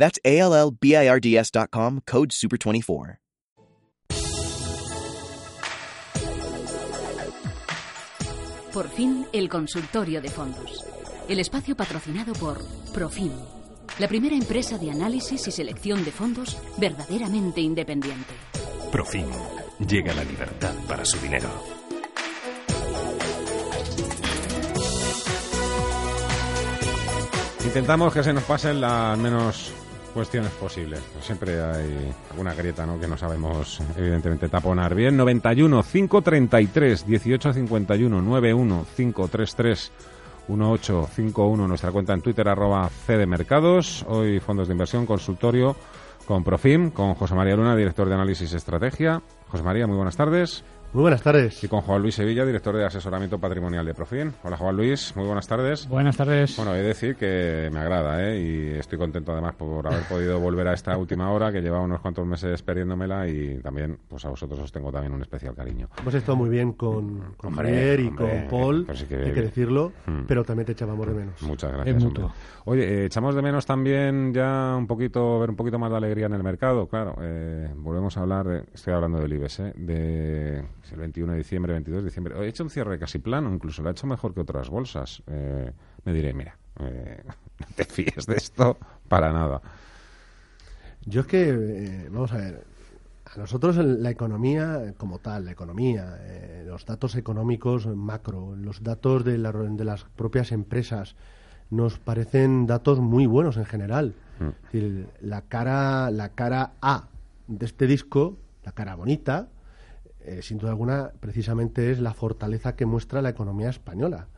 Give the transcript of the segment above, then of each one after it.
That's A L L B I R D S.com, code SUPER24. Por fin, el consultorio de fondos. El espacio patrocinado por Profim, la primera empresa de análisis y selección de fondos verdaderamente independiente. Profim. Llega la libertad para su dinero. Intentamos que se nos pasen las menos cuestiones posibles. Siempre hay alguna grieta ¿no? que no sabemos, evidentemente, taponar. Bien, 91 533 1851 91 533 1851 nuestra cuenta en Twitter arroba cdmercados. Hoy fondos de inversión, consultorio con Profim, con José María Luna, director de análisis y estrategia. José María, muy buenas tardes. Muy buenas tardes. Y con Juan Luis Sevilla, director de asesoramiento patrimonial de Profin. Hola Juan Luis, muy buenas tardes. Buenas tardes. Bueno, he de decir que me agrada ¿eh? y estoy contento además por haber podido volver a esta última hora que llevaba unos cuantos meses perdiéndomela y también pues a vosotros os tengo también un especial cariño. Hemos estado muy bien con, con Javier y con Paul, pues hay que decirlo, hmm. pero también te echábamos de menos. Muchas gracias. Oye, eh, echamos de menos también ya un poquito, ver un poquito más de alegría en el mercado, claro. Eh, volvemos a hablar, de, estoy hablando del IBEX, ¿eh? de el 21 de diciembre, 22 de diciembre. He hecho un cierre casi plano, incluso lo ha hecho mejor que otras bolsas. Eh, me diré, mira, eh, no te fíes de esto para nada. Yo es que, eh, vamos a ver, a nosotros la economía como tal, la economía, los datos económicos macro, los datos de, de, las propias empresas, nos parecen datos muy buenos en general. Mm. la, cara, la cara A de este disco, la cara bonita, eh, sin duda alguna, precisamente es la fortaleza que muestra la economía española.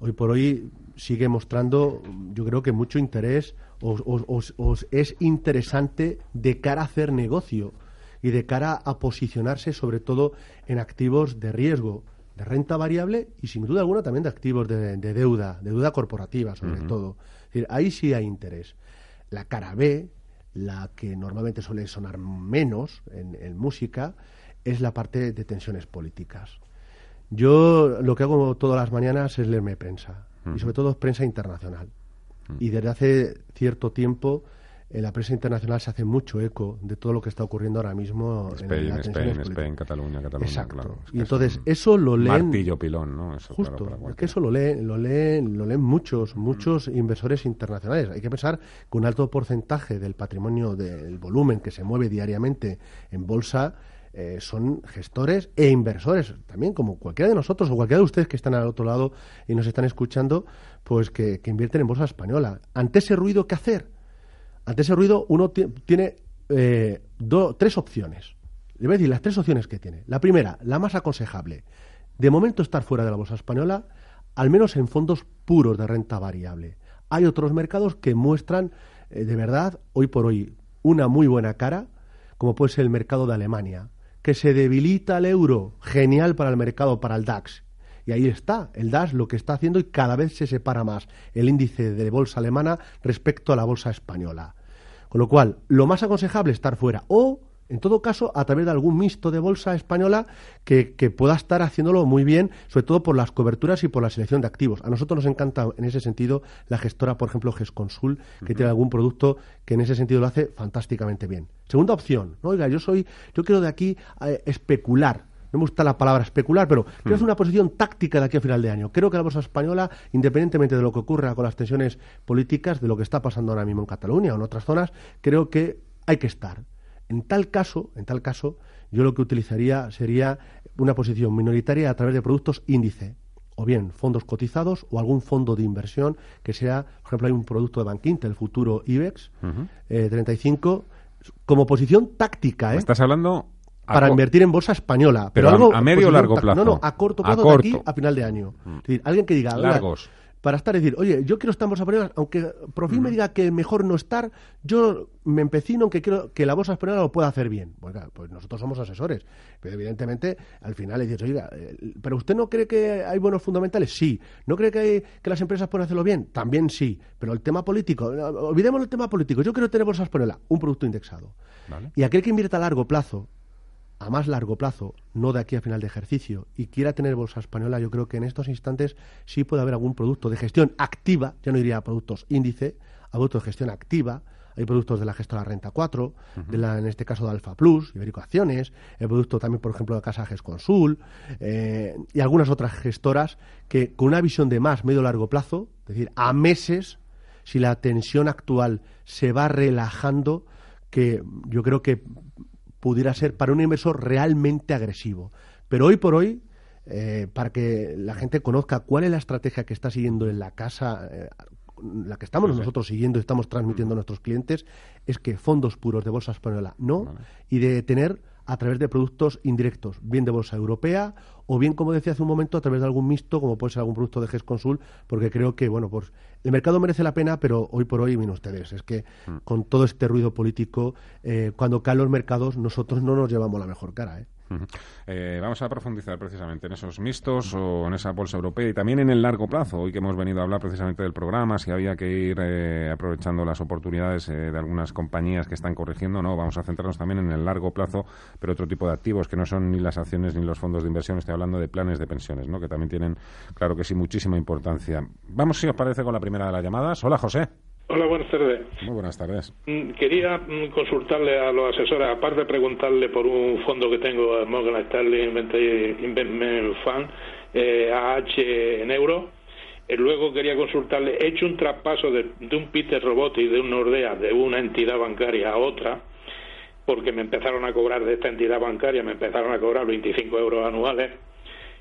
Hoy por hoy sigue mostrando, yo creo que mucho interés, os, es interesante de cara a hacer negocio y de cara a posicionarse sobre todo en activos de riesgo, de renta variable y sin duda alguna también de activos de, deuda, de deuda corporativa sobre todo. ahí sí hay interés. La cara B, la que normalmente suele sonar menos en música, es la parte de tensiones políticas. Yo lo que hago todas las mañanas es leerme prensa, y sobre todo prensa internacional. Y desde hace cierto tiempo en la prensa internacional se hace mucho eco de todo lo que está ocurriendo ahora mismo Spain, en Spain, Spain, Cataluña, Cataluña, Exacto. y entonces eso lo leen martillo pilón, ¿no? Eso, justo, es que eso lo leen, lo leen, lo leen muchos, muchos inversores internacionales. Hay que pensar que un alto porcentaje del patrimonio del volumen que se mueve diariamente en bolsa eh, son gestores e inversores, también como cualquiera de nosotros o cualquiera de ustedes que están al otro lado y nos están escuchando, pues que, invierten en bolsa española. Ante ese ruido, ¿qué hacer? Ante ese ruido uno tiene eh, tres opciones. Le voy a decir las tres opciones que tiene. La primera, la más aconsejable. De momento estar fuera de la bolsa española, al menos en fondos puros de renta variable. Hay otros mercados que muestran eh, de verdad, hoy por hoy, una muy buena cara, como puede ser el mercado de Alemania, que se debilita el euro, genial para el mercado, para el DAX. Y ahí está, el DAX lo que está haciendo y cada vez se separa más el índice de bolsa alemana respecto a la bolsa española. Con lo cual, lo más aconsejable es estar fuera o en todo caso, a través de algún mixto de bolsa española que, pueda estar haciéndolo muy bien, sobre todo por las coberturas y por la selección de activos. A nosotros nos encanta en ese sentido la gestora, por ejemplo, GESConsul, que tiene algún producto que en ese sentido lo hace fantásticamente bien. Segunda opción, oiga, yo soy, yo quiero de aquí eh, especular. No me gusta la palabra especular, pero quiero hacer una posición táctica de aquí a final de año. Creo que la bolsa española, independientemente de lo que ocurra con las tensiones políticas, de lo que está pasando ahora mismo en Cataluña o en otras zonas, creo que hay que estar. En tal caso, en tal caso, yo lo que utilizaría sería una posición minoritaria a través de productos índice, o bien fondos cotizados o algún fondo de inversión que sea, por ejemplo, hay un producto de Bank el futuro IBEX 35, eh, como posición táctica. ¿eh? ¿Estás hablando para invertir en bolsa española. Pero, a, medio o largo plazo. No, no, a corto plazo, de aquí a final de año. Mm. alguien que diga, largos. Para estar y decir, oye, yo quiero estar en bolsa española, aunque Profim me diga que mejor no estar, yo me empecino en que quiero que la bolsa española lo pueda hacer bien. Pues, pues nosotros somos asesores, pero evidentemente al final le dices, oiga, eh, ¿pero usted no cree que hay buenos fundamentales? Sí. ¿No cree que, hay, que las empresas pueden hacerlo bien? También sí. Pero el tema político, olvidemos el tema político, yo quiero tener bolsa española, un producto indexado. Y aquel que invierta a largo plazo, a más largo plazo, no de aquí a final de ejercicio, y quiera tener bolsa española, yo creo que en estos instantes sí puede haber algún producto de gestión activa, ya no diría productos índice, a productos de gestión activa, hay productos de la gestora Renta 4, de la, en este caso de Alfa Plus, Iberico Acciones, el producto también, por ejemplo, de Casa Consul, eh, y algunas otras gestoras que con una visión de más, medio largo plazo, es decir, a meses, si la tensión actual se va relajando, que yo creo que pudiera ser para un inversor realmente agresivo. Pero hoy por hoy, eh, para que la gente conozca cuál es la estrategia que está siguiendo en la casa, eh, la que estamos nosotros siguiendo y estamos transmitiendo a nuestros clientes, es que fondos puros de bolsa española no, y de tener a través de productos indirectos, bien de bolsa europea o bien, como decía hace un momento, a través de algún mixto, como puede ser algún producto de GES Consul, porque creo que, bueno, pues el mercado merece la pena, pero hoy por hoy, miren ustedes, es que mm. con todo este ruido político, eh, cuando caen los mercados, nosotros no nos llevamos la mejor cara, ¿eh? Eh, vamos a profundizar precisamente en esos mixtos o en esa bolsa europea y también en el largo plazo. Hoy que hemos venido a hablar precisamente del programa, si había que ir eh, aprovechando las oportunidades eh, de algunas compañías que están corrigiendo, no. Vamos a centrarnos también en el largo plazo, pero otro tipo de activos que no son ni las acciones ni los fondos de inversión. Estoy hablando de planes de pensiones, ¿no? que también tienen, claro que sí, muchísima importancia. Vamos, si os parece, con la primera de las llamadas. Hola, José. Hola, buenas tardes. Muy buenas tardes. Mm, quería mm, consultarle a los asesores, aparte de preguntarle por un fondo que tengo, Morgan Stanley Investment Fund, eh, AH en euros. Eh, luego quería consultarle, he hecho un traspaso de, un Peter Robot y de un Nordea, de una entidad bancaria a otra, porque me empezaron a cobrar de esta entidad bancaria, me empezaron a cobrar 25 euros anuales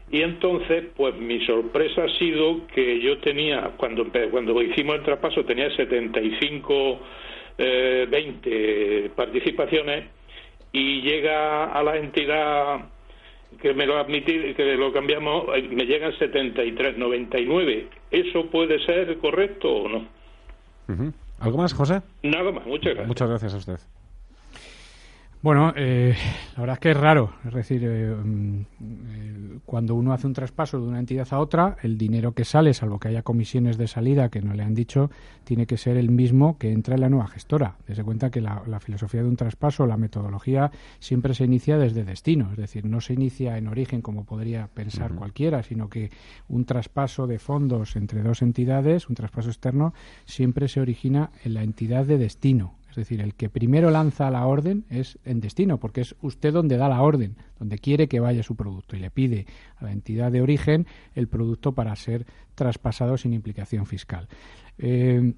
y entonces, pues mi sorpresa ha sido que yo tenía, cuando, cuando hicimos el traspaso, tenía 75, eh, 20 participaciones y llega a la entidad que me lo admití, que lo cambiamos, eh, me llegan 73, 99. ¿Eso puede ser correcto o no? ¿Algo más, José? Nada más, muchas gracias. Muchas gracias a usted. Bueno, eh, la verdad es que es raro. Es decir, eh, mm, eh, cuando uno hace un traspaso de una entidad a otra, el dinero que sale, salvo que haya comisiones de salida que no le han dicho, tiene que ser el mismo que entra en la nueva gestora. Desde cuenta que la, filosofía de un traspaso, la metodología, siempre se inicia desde destino. Es decir, no se inicia en origen como podría pensar cualquiera, sino que un traspaso de fondos entre dos entidades, un traspaso externo, siempre se origina en la entidad de destino es decir, el que primero lanza la orden es en destino, porque es usted donde da la orden, donde quiere que vaya su producto y le pide a la entidad de origen el producto para ser traspasado sin implicación fiscal. Eh,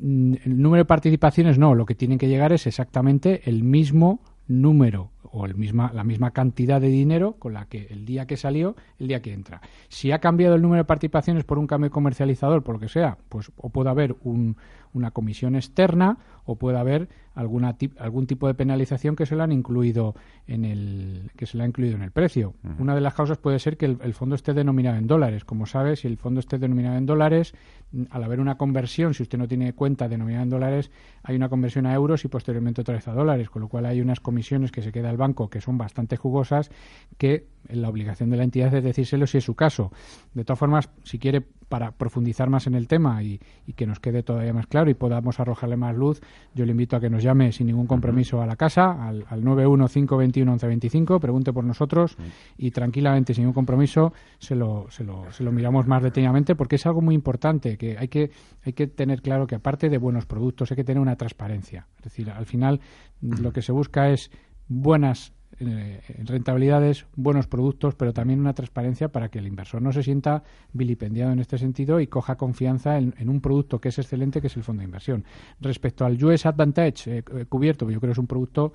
el número de participaciones no, lo que tienen que llegar es exactamente el mismo número o el misma, la misma cantidad de dinero con la que el día que salió, el día que entra. Si ha cambiado el número de participaciones por un cambio comercializador, por lo que sea, pues o puede haber un, una comisión externa o puede haber alguna algún tipo de penalización que se le han incluido en el que se le ha incluido en el precio. Una de las causas puede ser que el, fondo esté denominado en dólares. Como sabe, si el fondo esté denominado en dólares, mm, al haber una conversión, si usted no tiene cuenta denominada en dólares, hay una conversión a euros y posteriormente otra vez a dólares, con lo cual hay unas comisiones que se queda el banco que son bastante jugosas que la obligación de la entidad es decírselo si es su caso. De todas formas, si quiere para profundizar más en el tema y, que nos quede todavía más claro y podamos arrojarle más luz, yo le invito a que nos llame sin ningún compromiso a la casa, al, al 915211125, pregunte por nosotros y tranquilamente, sin ningún compromiso, se lo, se, lo, se lo miramos más detenidamente porque es algo muy importante, que hay, que hay que tener claro que aparte de buenos productos hay que tener una transparencia. Es decir, al final lo que se busca es buenas eh, rentabilidades, buenos productos, pero también una transparencia para que el inversor no se sienta vilipendiado en este sentido y coja confianza en, un producto que es excelente, que es el fondo de inversión. Respecto al US Advantage eh, eh, cubierto, yo creo que es un producto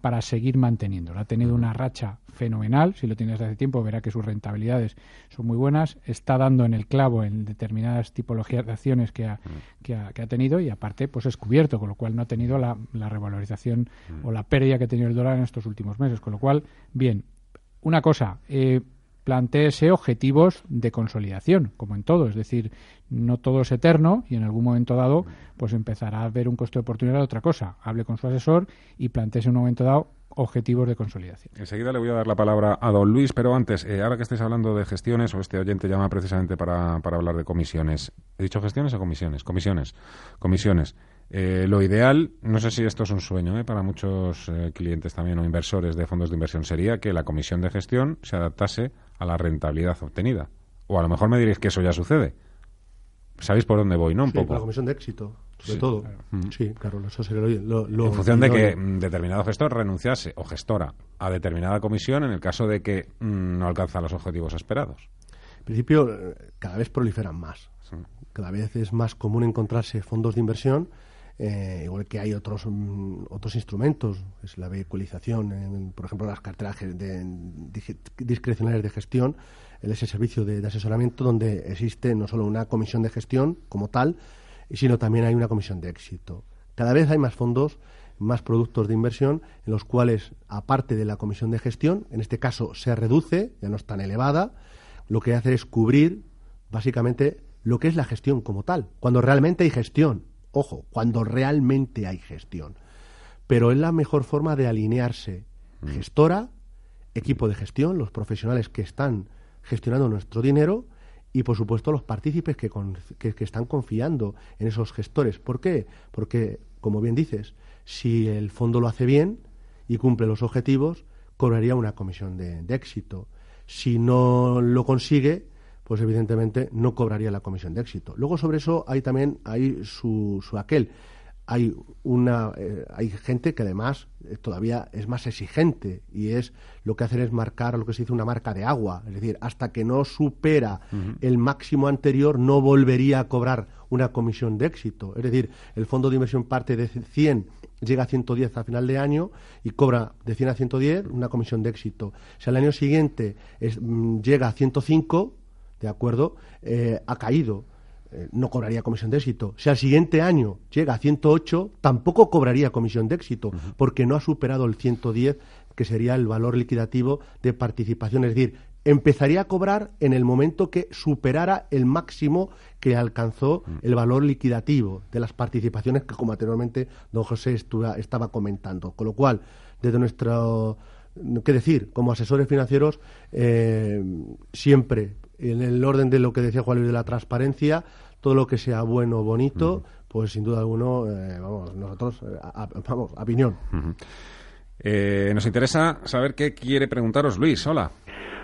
para seguir manteniéndolo. Ha tenido una racha fenomenal, si lo tiene desde hace tiempo verá que sus rentabilidades son muy buenas, está dando en el clavo en determinadas tipologías de acciones que ha, mm. que ha, tenido y aparte pues es cubierto, con lo cual no ha tenido la, revalorización mm. o la pérdida que ha tenido el dólar en estos últimos meses, con lo cual, bien. Una cosa, eh, planteese objetivos de consolidación, como en todo, es decir, no todo es eterno y en algún momento dado pues empezará a ver un costo de oportunidad de otra cosa. Hable con su asesor y planteese en un momento dado objetivos de consolidación. Enseguida le voy a dar la palabra a don Luis, pero antes, eh, ahora que estés hablando de gestiones, o este oyente llama precisamente para, para hablar de comisiones. ¿He dicho gestiones o comisiones? Comisiones. Comisiones. Eh, lo ideal, no sé si esto es un sueño eh, para muchos clientes también o inversores de fondos de inversión, sería que la comisión de gestión se adaptase a la rentabilidad obtenida. O a lo mejor me diréis que eso ya sucede. Sabéis por dónde voy, ¿no? Un Sí, poco. La comisión de éxito, sobre Sí, todo. Mm. Sí, claro, eso sería lo, en función de que mm, determinado gestor renunciase o gestora a determinada comisión en el caso de que mm, no alcanza los objetivos esperados. En principio, eh, cada vez proliferan más. Sí. Cada vez es más común encontrarse fondos de inversión, eh, igual que hay otros mm, otros instrumentos, es la vehiculización, en, por ejemplo, las carteras de, discrecionales de gestión, ese servicio de, de asesoramiento donde existe no solo una comisión de gestión como tal, sino también hay una comisión de éxito. Cada vez hay más fondos, más productos de inversión en los cuales, aparte de la comisión de gestión, en este caso se reduce, ya no es tan elevada, lo que hace es cubrir básicamente lo que es la gestión como tal, cuando realmente hay gestión. Ojo, cuando realmente hay gestión. Pero es la mejor forma de alinearse gestora, equipo de gestión, los profesionales que están gestionando nuestro dinero y, por supuesto, los partícipes que, con- que- que están confiando en esos gestores. ¿Por qué? Porque, como bien dices, si el fondo lo hace bien y cumple los objetivos, cobraría una comisión de, de éxito. Si no lo consigue, pues evidentemente no cobraría la comisión de éxito. Luego sobre eso hay también hay su, su aquel. Hay una eh, hay gente que además eh, todavía es más exigente y es lo que hacen es marcar lo que se dice una marca de agua, es decir, hasta que no supera el máximo anterior no volvería a cobrar una comisión de éxito. Es decir, el fondo de inversión parte de 100 llega a 110 a final de año y cobra de 100 a 110 una comisión de éxito. Si al año siguiente es- mm, llega a 105, ¿de acuerdo? Eh, ha caído. eh, no cobraría comisión de éxito. Si al siguiente año llega a 108, tampoco cobraría comisión de éxito, porque no ha superado el 110, que sería el valor liquidativo de participación. Es decir, empezaría a cobrar en el momento que superara el máximo que alcanzó el valor liquidativo de las participaciones que, como anteriormente don José estuva- estaba comentando. Con lo cual, desde nuestro qué decir, como asesores financieros, eh, siempre en el orden de lo que decía Juan Luis de la transparencia, todo lo que sea bueno, bonito, pues sin duda alguno, eh, vamos, nosotros, eh, a- a- vamos, opinión. Eh, nos interesa saber qué quiere preguntaros Luis. Hola.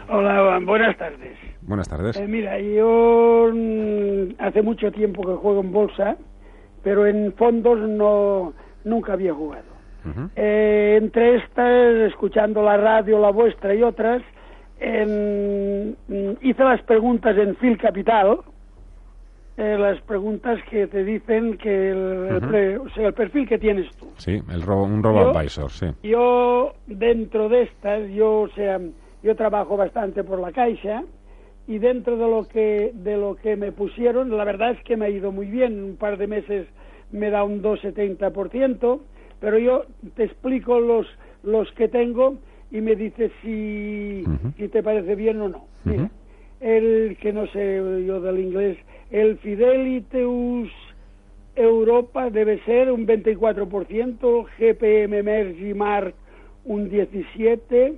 Hola, buenas tardes. Buenas tardes. Eh, mira, yo mm, hace mucho tiempo que juego en bolsa, pero en fondos no nunca había jugado. Eh, entre estas, escuchando la radio, la vuestra y otras, mm, hice las preguntas en Phil Capital, eh, las preguntas que te dicen que el, el pre- o sea, el perfil que tienes tú. Sí, el robo, un robo Yo- advisor, sí. Yo, dentro de estas, yo, o sea, yo trabajo bastante por la Caixa y dentro de lo que de lo que me pusieron, la verdad es que me ha ido muy bien. Un par de meses me da un 2,70%, pero yo te explico los los que tengo y me dices si, Ujú. si te parece bien o no. Mira, el que no sé yo del inglés, el Fideliteus Europa debe ser un 24%, GPM Mergimar un 17%,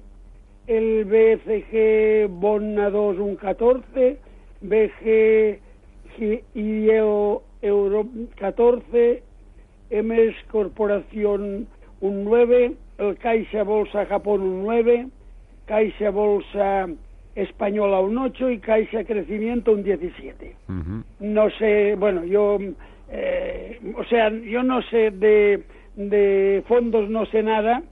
el BCG Bonna 2 un 14%, BG IEO Euro 14%, MS Corporación un 9%, el Caixa Bolsa Japón un 9%, Caixa Bolsa Española un 8% y Caixa Crecimiento un 17% Ujú. no sé, bueno, yo, eh, o sea, yo no sé de, de fondos, no sé nada.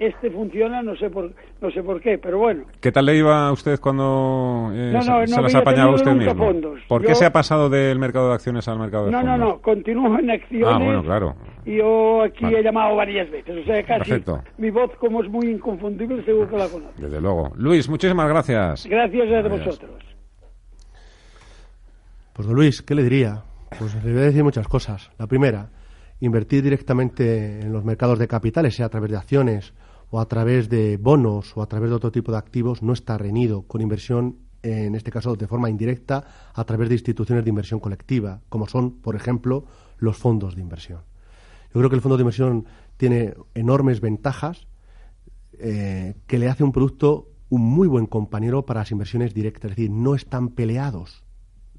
Este funciona, no sé por, no sé por qué, pero bueno. ¿Qué tal le iba a usted cuando eh, No, se- no, se, no las apañaba usted nunca mismo? fondos. ¿Por qué Yo- se ha pasado del mercado de acciones al mercado de No, no, fondos? no, continúo en acciones. Ah, bueno, claro. Y yo aquí Vale. he llamado varias veces, o sea, casi Perfecto. mi voz como es muy inconfundible, seguro que la conozco. Desde luego. Luis, muchísimas gracias. Gracias a Gracias. vosotros. Pues don Luis, ¿qué le diría? Pues le voy a decir muchas cosas. La primera, invertir directamente en los mercados de capitales, sea a través de acciones o a través de bonos o a través de otro tipo de activos no está reñido con inversión en este caso de forma indirecta a través de instituciones de inversión colectiva, como son, por ejemplo, los fondos de inversión. Yo creo que el fondo de inversión tiene enormes ventajas eh, que le hace un producto un muy buen compañero para las inversiones directas, es decir, no están peleados,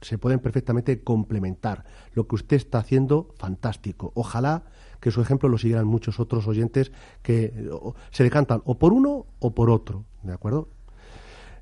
se pueden perfectamente complementar. Lo que usted está haciendo, fantástico. Ojalá que su ejemplo lo siguieran muchos otros oyentes que se decantan o por uno o por otro, ¿de acuerdo?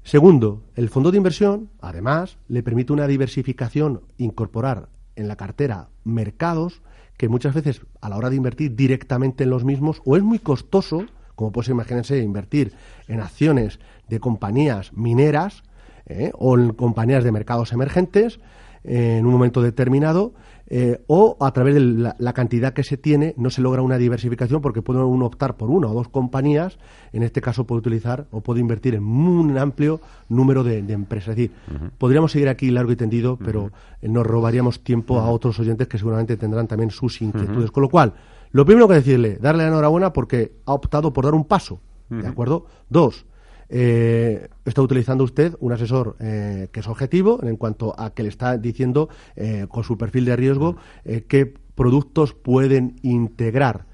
Segundo, el fondo de inversión, además, le permite una diversificación, incorporar en la cartera mercados que muchas veces a la hora de invertir directamente en los mismos o es muy costoso, como puede imaginarse, invertir en acciones de compañías mineras ¿eh? o en compañías de mercados emergentes en un momento determinado eh, o a través de la, cantidad que se tiene no se logra una diversificación porque puede uno optar por una o dos compañías, en este caso puede utilizar o puede invertir en un amplio número de, empresas. Es decir, podríamos seguir aquí largo y tendido, pero nos robaríamos tiempo a otros oyentes que seguramente tendrán también sus inquietudes. Con lo cual, lo primero que decirle, darle la enhorabuena porque ha optado por dar un paso, ¿de acuerdo? Dos, eh, está utilizando usted un asesor eh, que es objetivo en cuanto a que le está diciendo eh, con su perfil de riesgo eh, qué productos pueden integrar.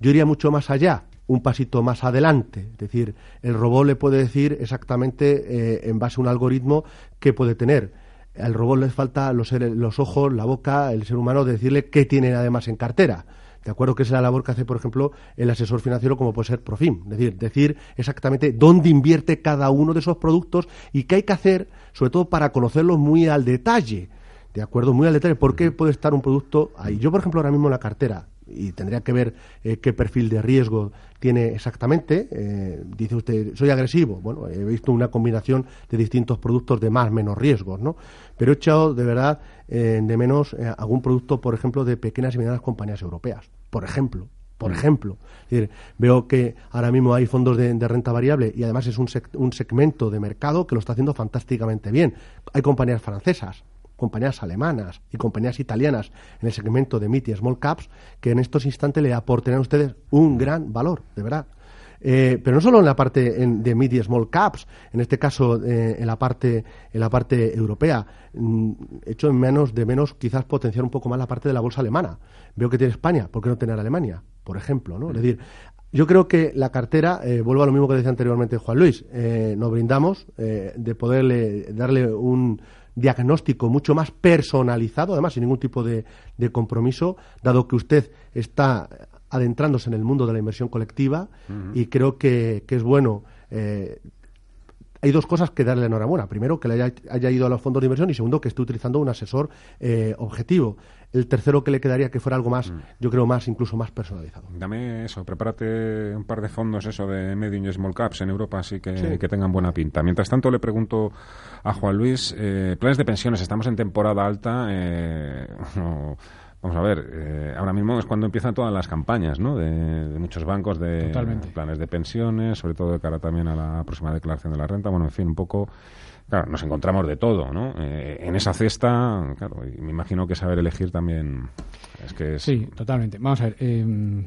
Yo iría mucho más allá, un pasito más adelante. Es decir, el robot le puede decir exactamente en base a un algoritmo qué puede tener. Al robot le falta los, los ojos, la boca, el ser humano, de decirle qué tiene además en cartera. De acuerdo que es la labor que hace, por ejemplo, el asesor financiero como puede ser Profim. Es decir, decir exactamente dónde invierte cada uno de esos productos y qué hay que hacer, sobre todo para conocerlos muy al detalle. De acuerdo, muy al detalle. ¿Por qué puede estar un producto ahí? Yo, por ejemplo, ahora mismo en la cartera, y tendría que ver eh, qué perfil de riesgo tiene exactamente. Eh, dice usted, soy agresivo. Bueno, he visto una combinación de distintos productos de más menos riesgos, ¿no? Pero he echado de verdad eh, de menos algún producto, por ejemplo, de pequeñas y medianas compañías europeas, por ejemplo. Por mm. ejemplo, veo que ahora mismo hay fondos de, renta variable y además es un, un segmento de mercado que lo está haciendo fantásticamente bien. Hay compañías francesas, compañías alemanas y compañías italianas en el segmento de mid y small caps que en estos instantes le aporten a ustedes un gran valor, de verdad. Eh, pero no solo en la parte de mid y small caps, en este caso eh, en la parte en la parte europea, mm, hecho en menos de menos quizás potenciar un poco más la parte de la bolsa alemana. Veo que tiene España, ¿por qué no tener Alemania? Por ejemplo, ¿no? Es decir, yo creo que la cartera, eh, vuelvo a lo mismo que decía anteriormente Juan Luis, nos brindamos de poderle darle un, diagnóstico mucho más personalizado, además sin ningún tipo de, compromiso, dado que usted está adentrándose en el mundo de la inversión colectiva y creo que, es bueno. Eh, hay dos cosas que darle enhorabuena. Primero, que le haya, ido a los fondos de inversión y segundo, que esté utilizando un asesor eh, objetivo. El tercero que le quedaría que fuera algo más, mm. yo creo, más incluso más personalizado. Dame eso, prepárate un par de fondos, eso de medium y small caps en Europa, así que, que tengan buena pinta. Mientras tanto, le pregunto a Juan Luis, eh, planes de pensiones, estamos en temporada alta. Eh, Vamos a ver, eh, ahora mismo es cuando empiezan todas las campañas, ¿no? De, muchos bancos de planes de pensiones, sobre todo de cara también a la próxima declaración de la renta. Bueno, en fin, un poco claro, nos encontramos de todo, ¿no? Eh, en esa cesta, claro, me imagino que saber elegir también es que es... Sí, totalmente. Vamos a ver, em,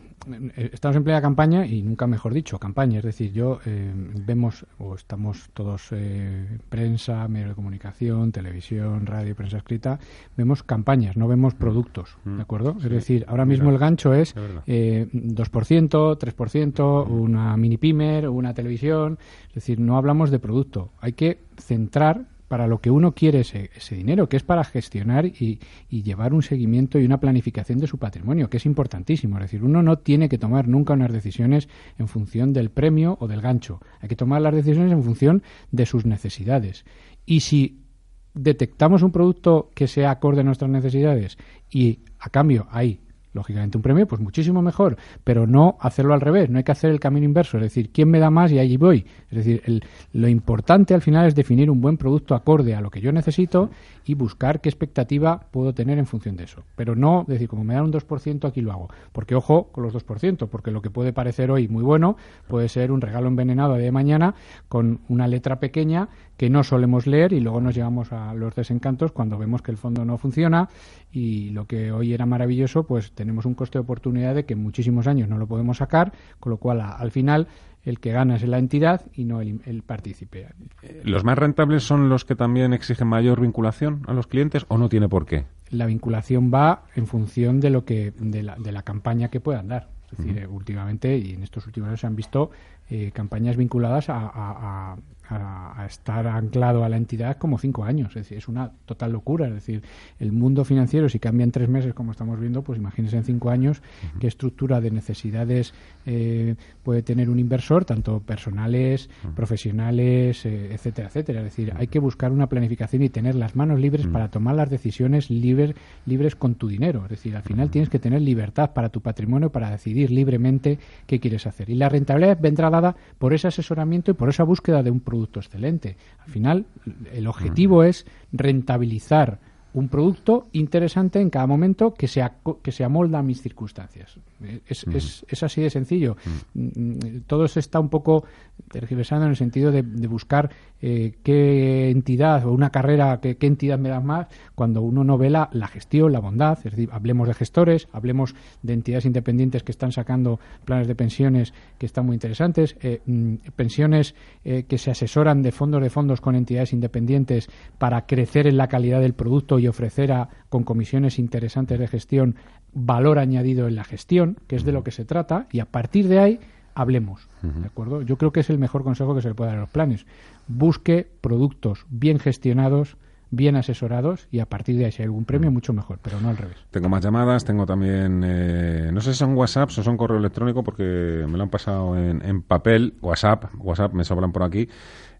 eh, estamos en plena campaña y nunca mejor dicho, campaña. Es decir, yo em, vemos, o estamos todos, eh, prensa, medios de comunicación, televisión, radio, prensa escrita, vemos campañas, no vemos productos, ¿de mm. acuerdo? es decir, ahora mismo el gancho es eh, 2%, 3%, una mini pimer, una televisión. Es decir, no hablamos de producto. Hay que centrar para lo que uno quiere ese, ese dinero, que es para gestionar y, llevar un seguimiento y una planificación de su patrimonio, que es importantísimo. Es decir, uno no tiene que tomar nunca unas decisiones en función del premio o del gancho. Hay que tomar las decisiones en función de sus necesidades. Y si detectamos un producto que sea acorde a nuestras necesidades y a cambio hay lógicamente un premio, pues muchísimo mejor, pero no hacerlo al revés, no hay que hacer el camino inverso, es decir, quién me da más y allí voy. Es decir, lo importante al final es definir un buen producto acorde a lo que yo necesito y buscar qué expectativa puedo tener en función de eso. Pero no decir, como me dan un 2%, aquí lo hago. Porque ojo con los 2%, porque lo que puede parecer hoy muy bueno puede ser un regalo envenenado de mañana con una letra pequeña que no solemos leer y luego nos llevamos a los desencantos cuando vemos que el fondo no funciona y lo que hoy era maravilloso, pues tenemos un coste de oportunidad de que en muchísimos años no lo podemos sacar, con lo cual al final el que gana es la entidad y no el, el partícipe. ¿Los más rentables son los que también exigen mayor vinculación a los clientes o no tiene por qué? La vinculación va en función de lo que de la, de la campaña que puedan dar. Es decir, eh, últimamente y en estos últimos años se han visto eh, campañas vinculadas a, a- a- a- a estar anclado a la entidad como cinco años. Es decir, es una total locura. Es decir, el mundo financiero, si cambia en tres meses, como estamos viendo, pues imagínense en cinco años qué estructura de necesidades eh, puede tener un inversor, tanto personales, profesionales, eh, etcétera, etcétera. Es decir, hay que buscar una planificación y tener las manos libres para tomar las decisiones libres, libres con tu dinero. Es decir, al final tienes que tener libertad para tu patrimonio para decidir libremente qué quieres hacer. Y la rentabilidad vendrá dada por ese asesoramiento y por esa búsqueda de un producto excelente. Al final, el objetivo es rentabilizar un producto interesante en cada momento que se, que se amolda a mis circunstancias. Eh, Es, es, es así de sencillo. Mm, Todo se está un poco tergiversando en el sentido de, de buscar eh, qué entidad o una carrera, qué, qué entidad me da más, cuando uno no ve la, la gestión, la bondad. Es decir, hablemos de gestores, hablemos de entidades independientes que están sacando planes de pensiones que están muy interesantes, eh, mm, pensiones eh, que se asesoran de fondos de fondos con entidades independientes para crecer en la calidad del producto y ofrecer a, con comisiones interesantes de gestión valor añadido en la gestión, que es de lo que se trata, y a partir de ahí hablemos. ¿De acuerdo? Yo creo que es el mejor consejo que se le puede dar a los planes. Busque productos bien gestionados, bien asesorados y a partir de ahí si hay algún premio mucho mejor, pero no al revés. Tengo más llamadas, tengo también, eh, no sé si son WhatsApps o son correo electrónico porque me lo han pasado en, en papel, WhatsApp, WhatsApp me sobran por aquí.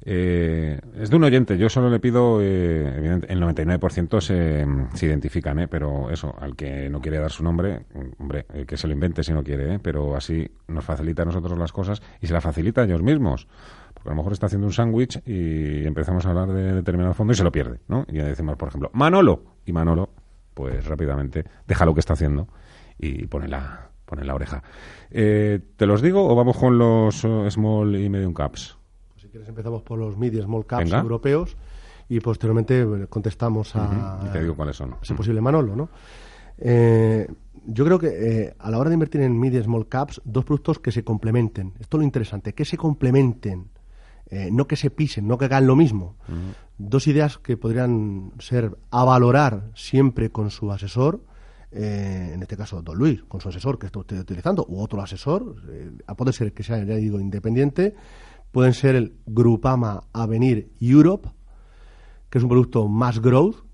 Eh, es de un oyente, yo solo le pido, eh, evidente- el 99% se, se identifican, eh, pero eso, al que no quiere dar su nombre, mm, hombre, eh, que se lo invente si no quiere, eh, pero así nos facilita a nosotros las cosas y se las facilita a ellos mismos. Porque a lo mejor está haciendo un sándwich y empezamos a hablar de determinado fondo y se lo pierde, ¿no? Y decimos, por ejemplo, Manolo. Y Manolo, pues rápidamente deja lo que está haciendo y pone la, pone la oreja. Eh, ¿Te los digo o vamos con los small y medium caps? Quieres empezamos por los mid y small caps Venga. europeos y posteriormente contestamos a, Y te digo cuáles son. ese posible Manolo, ¿no? Eh, yo creo que eh, a la hora de invertir en mid y small caps, dos productos que se complementen. Esto es lo interesante, que se complementen, eh, no que se pisen, no que hagan lo mismo. Dos ideas que podrían ser a valorar siempre con su asesor, eh, en este caso Don Luis, con su asesor que está usted utilizando, u otro asesor, eh, a puede ser que sea, ya digo, independiente, pueden ser el Grupama Avenir Europe, que es un producto más growth,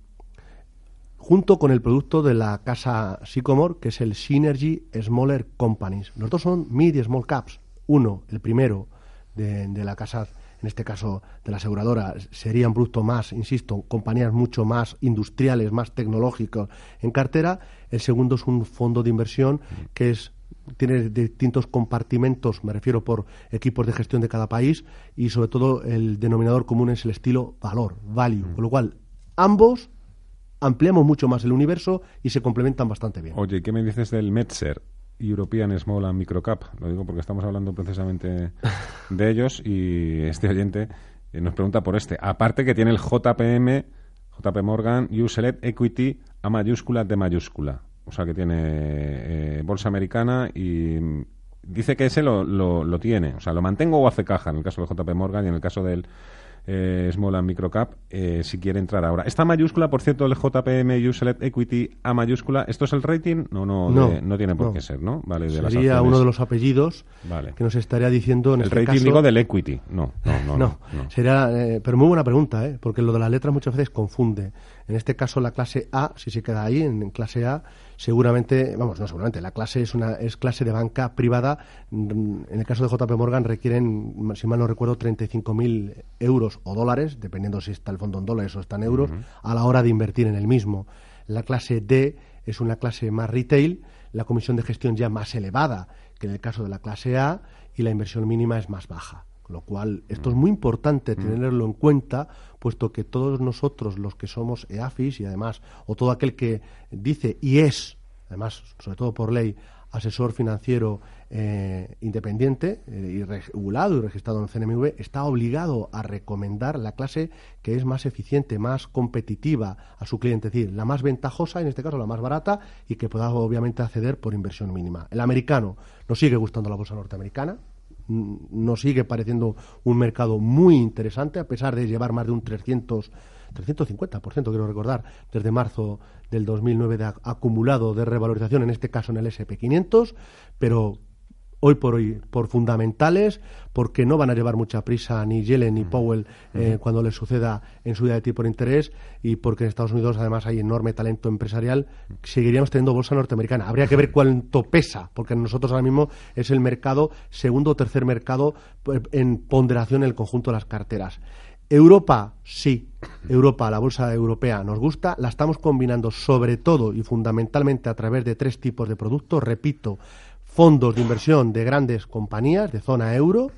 junto con el producto de la casa Sycomore, que es el Synergy Smaller Companies. Los dos son mid y small caps. Uno, el primero de, de la casa, en este caso de la aseguradora, sería un producto más, insisto, compañías mucho más industriales, más tecnológicos en cartera. El segundo es un fondo de inversión que es tiene distintos compartimentos, me refiero por equipos de gestión de cada país, y sobre todo el denominador común es el estilo valor, value. Con lo cual, ambos ampliamos mucho más el universo y se complementan bastante bien. Oye, ¿qué me dices del Metzer? European Small and Micro Cap. Lo digo porque estamos hablando precisamente de ellos y este oyente eh, nos pregunta por este. Aparte que tiene el JPM, JP Morgan, You Select Equity A mayúscula de mayúscula. O sea que tiene eh, bolsa americana y mm, dice que ese lo, lo, lo tiene. O sea, lo mantengo o hace caja en el caso del JP Morgan y en el caso del eh, Small and Micro Cap, eh, si quiere entrar ahora. Esta mayúscula, por cierto, el JPM You Select Equity A mayúscula, ¿esto es el rating? No, no, No, de- no tiene por no. qué ser, ¿no? Vale, de Sería uno de los apellidos Vale. que nos estaría diciendo en El este rating caso... digo del equity. No, no, no. No, sería, eh, pero muy buena pregunta, ¿eh? porque lo de las letras muchas veces confunde. En este caso, la clase A, si se queda ahí, en clase A, seguramente, vamos, no seguramente, la clase es una es clase de banca privada. Mm, En el caso de JP Morgan requieren, si mal no recuerdo, 35.000 euros o dólares, dependiendo si está el fondo en dólares o está en euros, a la hora de invertir en el mismo. La clase D es una clase más retail, la comisión de gestión ya más elevada que en el caso de la clase A y la inversión mínima es más baja. Con lo cual, esto es muy importante tenerlo en cuenta, puesto que todos nosotros, los que somos EAFIS y además, o todo aquel que dice y es, además, sobre todo por ley, asesor financiero eh, independiente eh, y regulado y registrado en el CNMV, está obligado a recomendar la clase que es más eficiente, más competitiva a su cliente, es decir, la más ventajosa, en este caso la más barata, y que pueda obviamente acceder por inversión mínima. El americano nos sigue gustando la bolsa norteamericana, nos sigue pareciendo un mercado muy interesante, a pesar de llevar más de un 300 350%, quiero recordar, desde marzo del 2009 de acumulado de revalorización, en este caso en el SP500, pero hoy por hoy por fundamentales, porque no van a llevar mucha prisa ni Yellen ni Powell eh, cuando les suceda en su día de tipo de interés y porque en Estados Unidos además hay enorme talento empresarial, seguiríamos teniendo bolsa norteamericana. Habría que ver cuánto pesa, porque nosotros ahora mismo es el mercado, segundo o tercer mercado eh, en ponderación en el conjunto de las carteras. Europa, sí. Europa, la bolsa europea nos gusta. La estamos combinando sobre todo y fundamentalmente a través de tres tipos de productos. Repito, fondos de inversión de grandes compañías de zona euro,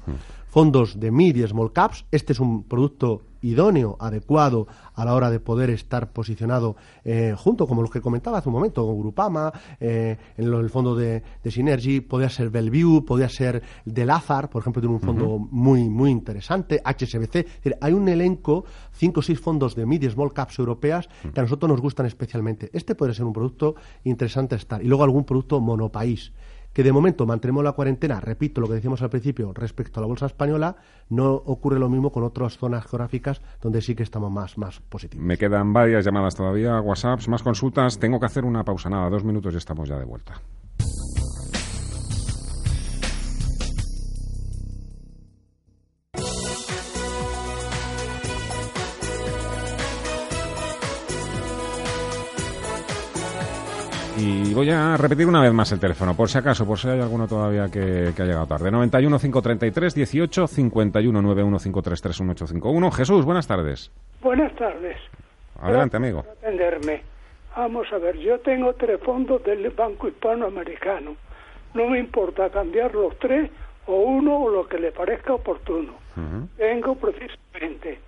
fondos de mid y small caps. Este es un producto idóneo, adecuado a la hora de poder estar posicionado eh, junto, como los que comentaba hace un momento, con Grupama, eh, en el fondo de, Synergy, podría ser Bellevue, podría ser Delazar, por ejemplo, tiene un fondo muy, muy interesante, HSBC. hay un elenco, cinco o seis fondos de mid y small caps europeas que a nosotros nos gustan especialmente. Este puede ser un producto interesante a estar. Y luego algún producto monopaís que de momento mantenemos la cuarentena, repito lo que decíamos al principio respecto a la bolsa española, no ocurre lo mismo con otras zonas geográficas donde sí que estamos más, más positivos. Me quedan varias llamadas todavía, WhatsApps, más consultas. Tengo que hacer una pausa, nada, dos minutos y estamos ya de vuelta. Y voy a repetir una vez más el teléfono, por si acaso, por si hay alguno todavía que, ha llegado tarde. 91 533 18 51 91 533 1851. Jesús, buenas tardes. Buenas tardes. Adelante, amigo. atenderme. Vamos a ver, yo tengo tres fondos del Banco Hispanoamericano. No me importa cambiar los tres o uno o lo que le parezca oportuno. Tengo precisamente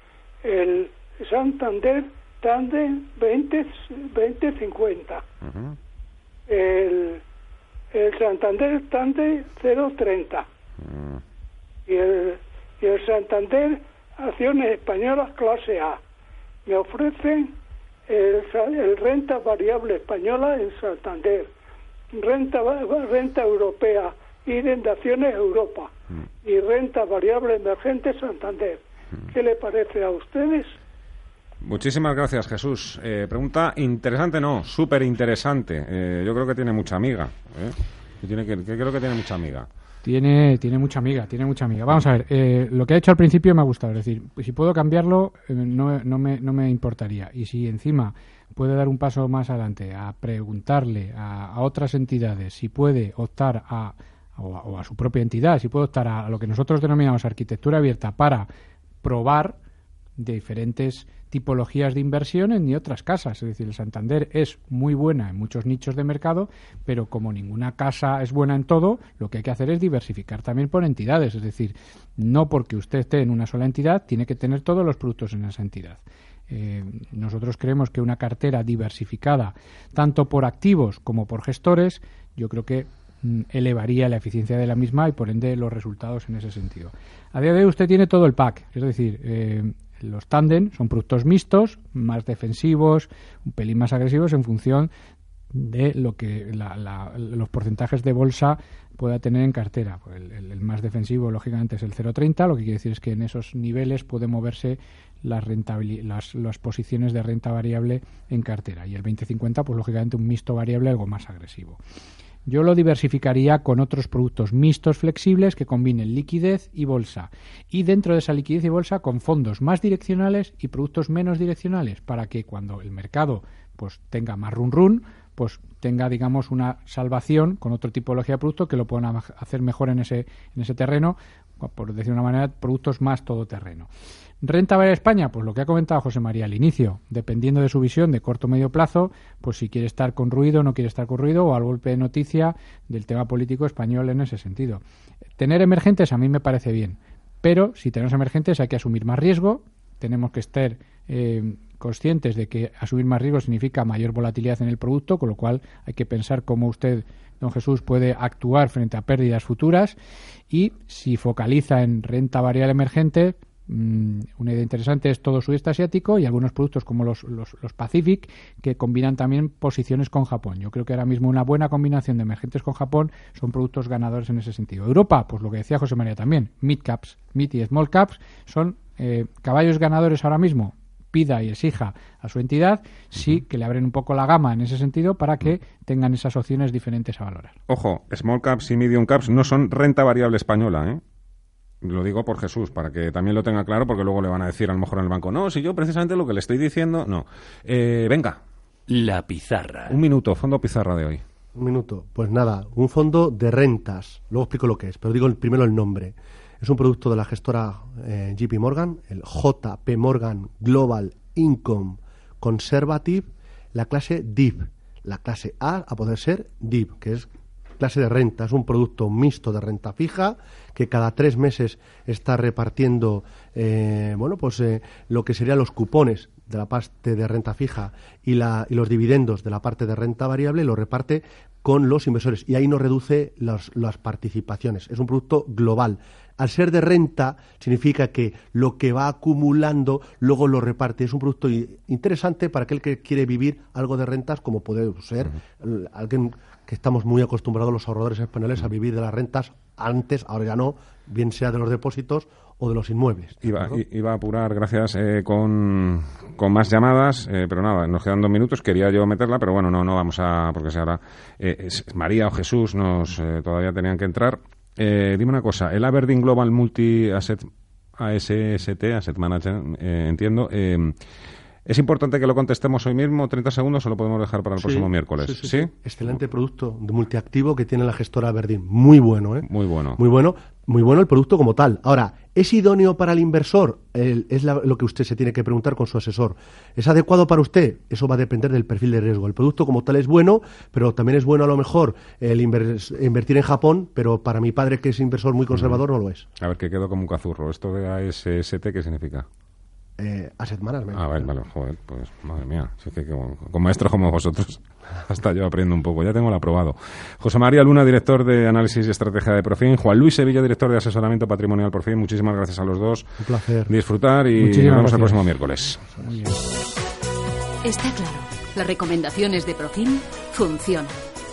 el Santander Tandem 20, 2050 el, el Santander Tande 030 mm. y, el, y el Santander Acciones Españolas clase A. Me ofrecen el, renta variable española en Santander, renta, renta europea y de acciones Europa mm. y renta variable emergente Santander. Mm. ¿Qué le parece a ustedes? Muchísimas gracias, Jesús. Eh, pregunta interesante, no, súper interesante. Eh, yo creo que tiene mucha amiga. ¿eh? Que, creo que tiene mucha amiga. Tiene, tiene mucha amiga, tiene mucha amiga. Vamos a ver, eh, lo que ha hecho al principio me ha gustado. Es decir, si puedo cambiarlo, no, no, me, no me importaría. Y si encima puede dar un paso más adelante a preguntarle a, otras entidades si puede optar a, o a, su propia entidad, si puede optar a, lo que nosotros denominamos arquitectura abierta para probar diferentes tipologías de inversiones ni otras casas. Es decir, el Santander es muy buena en muchos nichos de mercado, pero como ninguna casa es buena en todo, lo que hay que hacer es diversificar también por entidades. Es decir, no porque usted esté en una sola entidad, tiene que tener todos los productos en esa entidad. Eh, nosotros creemos que una cartera diversificada, tanto por activos como por gestores, yo creo que mm, elevaría la eficiencia de la misma y por ende los resultados en ese sentido. A día de hoy usted tiene todo el pack, es decir, eh, los tándem son productos mixtos, más defensivos, un pelín más agresivos en función de lo que los porcentajes de bolsa pueda tener en cartera. Pues el, más defensivo, lógicamente, es el 0,30, lo que quiere decir es que en esos niveles puede moverse las, las, las, posiciones de renta variable en cartera. Y el 20,50, pues lógicamente un mixto variable algo más agresivo. Yo lo diversificaría con otros productos mixtos flexibles que combinen liquidez y bolsa. Y dentro de esa liquidez y bolsa con fondos más direccionales y productos menos direccionales para que cuando el mercado pues tenga más run run, pues tenga digamos una salvación con otro tipología de producto que lo puedan hacer mejor en ese en ese terreno, por decir de una manera, productos más todoterreno. Renta variable España, pues lo que ha comentado José María al inicio, dependiendo de su visión de corto o medio plazo, pues si quiere estar con ruido, no quiere estar con ruido, o al golpe de noticia del tema político español en ese sentido. Tener emergentes a mí me parece bien, pero si tenemos emergentes hay que asumir más riesgo, tenemos que estar eh, conscientes de que asumir más riesgo significa mayor volatilidad en el producto, con lo cual hay que pensar cómo usted, don Jesús, puede actuar frente a pérdidas futuras. Y si focaliza en renta variable emergente, Mm, una idea interesante es todo sudeste asiático y algunos productos como los, los, Pacific que combinan también posiciones con Japón. Yo creo que ahora mismo una buena combinación de emergentes con Japón son productos ganadores en ese sentido. Europa, pues lo que decía José María también, mid caps, mid y small caps son eh, caballos ganadores ahora mismo. Pida y exija a su entidad, sí que le abren un poco la gama en ese sentido para que tengan esas opciones diferentes a valorar. Ojo, small caps y medium caps no son renta variable española, ¿eh? Lo digo por Jesús, para que también lo tenga claro, porque luego le van a decir a lo mejor en el banco, no, si yo precisamente lo que le estoy diciendo, no. Eh, venga. La pizarra. Un minuto, fondo pizarra de hoy. Un minuto. Pues nada, un fondo de rentas. Luego explico lo que es, pero digo primero el nombre. Es un producto de la gestora eh, JP Morgan, el JP Morgan Global Income Conservative, la clase DIP. La clase A a poder ser DIP, que es clase de renta. Es un producto mixto de renta fija que cada tres meses está repartiendo eh, bueno, pues, eh, lo que serían los cupones de la parte de renta fija y, la, y los dividendos de la parte de renta variable, lo reparte con los inversores y ahí no reduce las participaciones. Es un producto global. Al ser de renta significa que lo que va acumulando luego lo reparte. Es un producto interesante para aquel que quiere vivir algo de rentas como puede ser alguien que estamos muy acostumbrados los ahorradores españoles a vivir de las rentas antes, ahora ya no, bien sea de los depósitos o de los inmuebles. Iba, iba a apurar, gracias, eh, con, con, más llamadas, eh, pero nada, nos quedan dos minutos. Quería yo meterla, pero bueno, no, no vamos a, porque si ahora eh, María o Jesús nos todavía tenían que entrar. dime una cosa, el Aberdeen Global Multi Asset ASST, Asset Manager, entiendo. ¿Es importante que lo contestemos hoy mismo, 30 segundos, o lo podemos dejar para el próximo miércoles? Sí, Excelente producto de multiactivo que tiene la gestora Verdín. Muy bueno, ¿eh? Muy bueno. Muy bueno, muy bueno el producto como tal. Ahora, ¿es idóneo para el inversor? es lo que usted se tiene que preguntar con su asesor. ¿Es adecuado para usted? Eso va a depender del perfil de riesgo. El producto como tal es bueno, pero también es bueno a lo mejor el invertir en Japón, pero para mi padre, que es inversor muy conservador, no lo es. A ver, que quedo como un cazurro. ¿Esto de ASST qué significa? Eh, Asset Management. Ah, vale, vale, joder, pues madre mía, que, con maestros como vosotros, hasta yo aprendo un poco, ya tengo el aprobado. José María Luna, director de Análisis y Estrategia de Profin, Juan Luis Sevilla, director de Asesoramiento Patrimonial Profin, muchísimas gracias a los dos. Un placer. Disfrutar y nos vemos el próximo miércoles. Está claro, las recomendaciones de Profin funcionan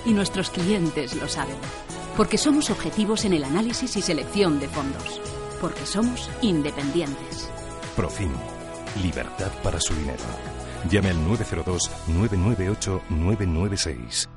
y nuestros clientes lo saben, porque somos objetivos en el análisis y selección de fondos, porque somos independientes. Profim Libertad para su dinero. Llame al 902-998-996.